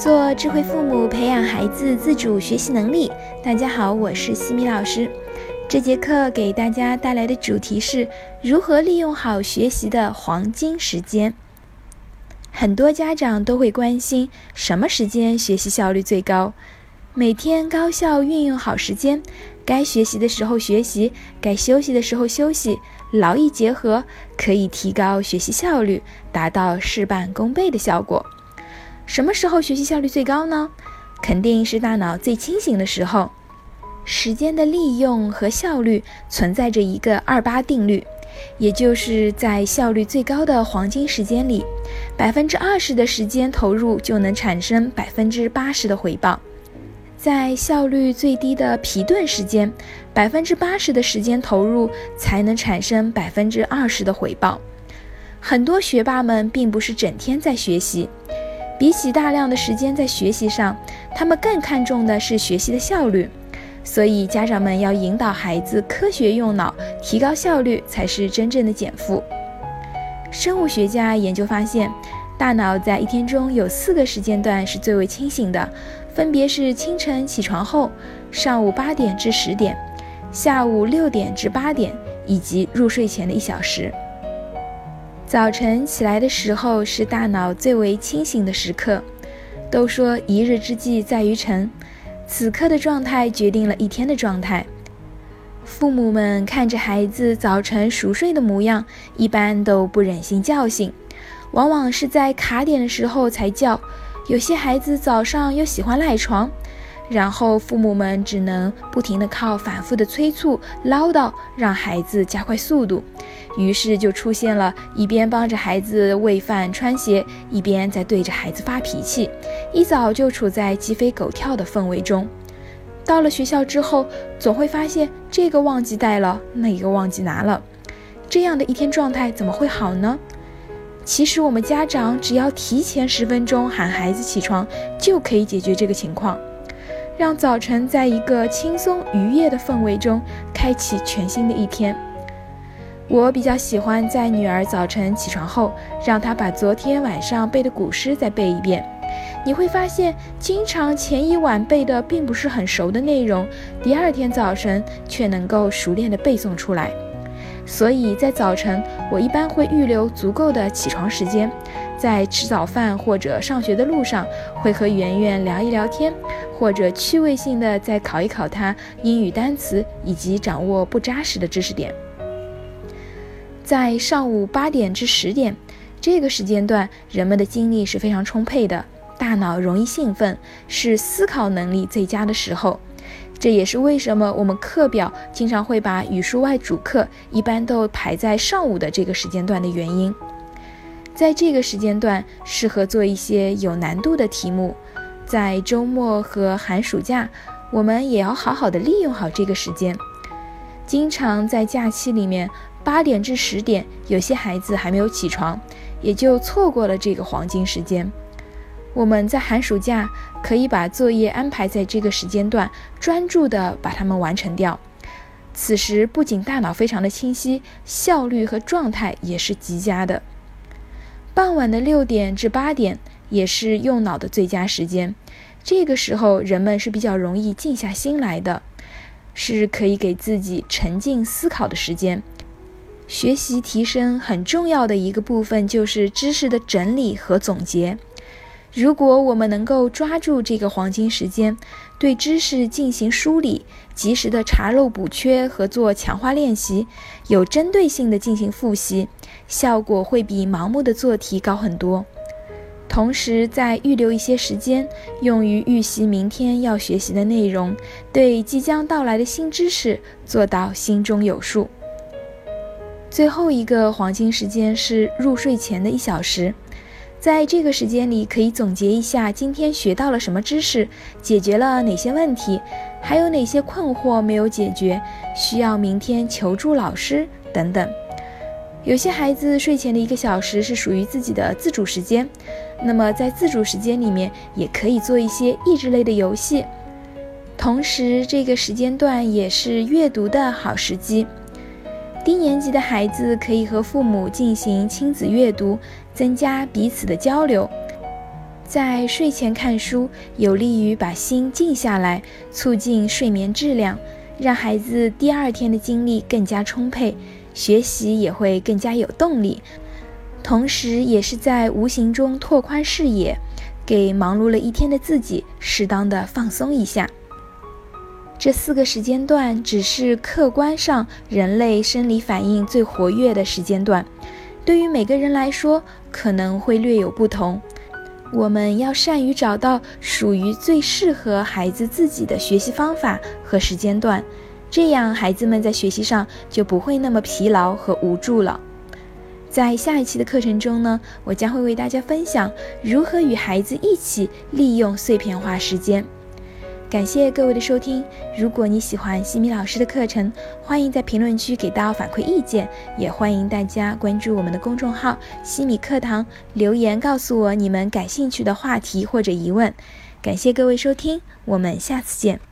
做智慧父母，培养孩子自主学习能力。大家好，我是西米老师。这节课给大家带来的主题是如何利用好学习的黄金时间。很多家长都会关心什么时间学习效率最高，每天高效运用好时间，该学习的时候学习，该休息的时候休息，劳逸结合，可以提高学习效率，达到事半功倍的效果。什么时候学习效率最高呢？肯定是大脑最清醒的时候。时间的利用和效率存在着一个二八定律，也就是在效率最高的黄金时间里，百分之二十的时间投入就能产生百分之八十的回报；在效率最低的疲顿时间，百分之八十的时间投入才能产生百分之二十的回报。很多学霸们并不是整天在学习。比起大量的时间在学习上，他们更看重的是学习的效率。所以，家长们要引导孩子科学用脑，提高效率才是真正的减负。生物学家研究发现，大脑在一天中有四个时间段是最为清醒的，分别是清晨起床后、上午八点至十点、下午六点至八点以及入睡前的一小时。早晨起来的时候是大脑最为清醒的时刻，都说一日之计在于晨，此刻的状态决定了一天的状态。父母们看着孩子早晨熟睡的模样，一般都不忍心叫醒，往往是在卡点的时候才叫。有些孩子早上又喜欢赖床。然后父母们只能不停地靠反复的催促、唠叨，让孩子加快速度。于是就出现了一边帮着孩子喂饭、穿鞋，一边在对着孩子发脾气，一早就处在鸡飞狗跳的氛围中。到了学校之后，总会发现这个忘记带了，那个忘记拿了，这样的一天状态怎么会好呢？其实我们家长只要提前十分钟喊孩子起床，就可以解决这个情况。让早晨在一个轻松愉悦的氛围中开启全新的一天。我比较喜欢在女儿早晨起床后，让她把昨天晚上背的古诗再背一遍。你会发现，经常前一晚背的并不是很熟的内容，第二天早晨却能够熟练的背诵出来。所以在早晨，我一般会预留足够的起床时间。在吃早饭或者上学的路上，会和圆圆聊一聊天，或者趣味性的再考一考他英语单词以及掌握不扎实的知识点。在上午八点至十点这个时间段，人们的精力是非常充沛的，大脑容易兴奋，是思考能力最佳的时候。这也是为什么我们课表经常会把语数外主课一般都排在上午的这个时间段的原因。在这个时间段，适合做一些有难度的题目。在周末和寒暑假，我们也要好好的利用好这个时间。经常在假期里面，八点至十点，有些孩子还没有起床，也就错过了这个黄金时间。我们在寒暑假可以把作业安排在这个时间段，专注的把它们完成掉。此时不仅大脑非常的清晰，效率和状态也是极佳的。傍晚的六点至八点也是用脑的最佳时间，这个时候人们是比较容易静下心来的，是可以给自己沉浸思考的时间。学习提升很重要的一个部分就是知识的整理和总结。如果我们能够抓住这个黄金时间，对知识进行梳理，及时的查漏补缺和做强化练习，有针对性的进行复习，效果会比盲目的做题高很多。同时，再预留一些时间用于预习明天要学习的内容，对即将到来的新知识做到心中有数。最后一个黄金时间是入睡前的一小时。在这个时间里，可以总结一下今天学到了什么知识，解决了哪些问题，还有哪些困惑没有解决，需要明天求助老师等等。有些孩子睡前的一个小时是属于自己的自主时间，那么在自主时间里面也可以做一些益智类的游戏，同时这个时间段也是阅读的好时机。低年级的孩子可以和父母进行亲子阅读，增加彼此的交流。在睡前看书，有利于把心静下来，促进睡眠质量，让孩子第二天的精力更加充沛，学习也会更加有动力。同时，也是在无形中拓宽视野，给忙碌了一天的自己适当的放松一下。这四个时间段只是客观上人类生理反应最活跃的时间段，对于每个人来说可能会略有不同。我们要善于找到属于最适合孩子自己的学习方法和时间段，这样孩子们在学习上就不会那么疲劳和无助了。在下一期的课程中呢，我将会为大家分享如何与孩子一起利用碎片化时间。感谢各位的收听。如果你喜欢西米老师的课程，欢迎在评论区给到反馈意见，也欢迎大家关注我们的公众号“西米课堂”，留言告诉我你们感兴趣的话题或者疑问。感谢各位收听，我们下次见。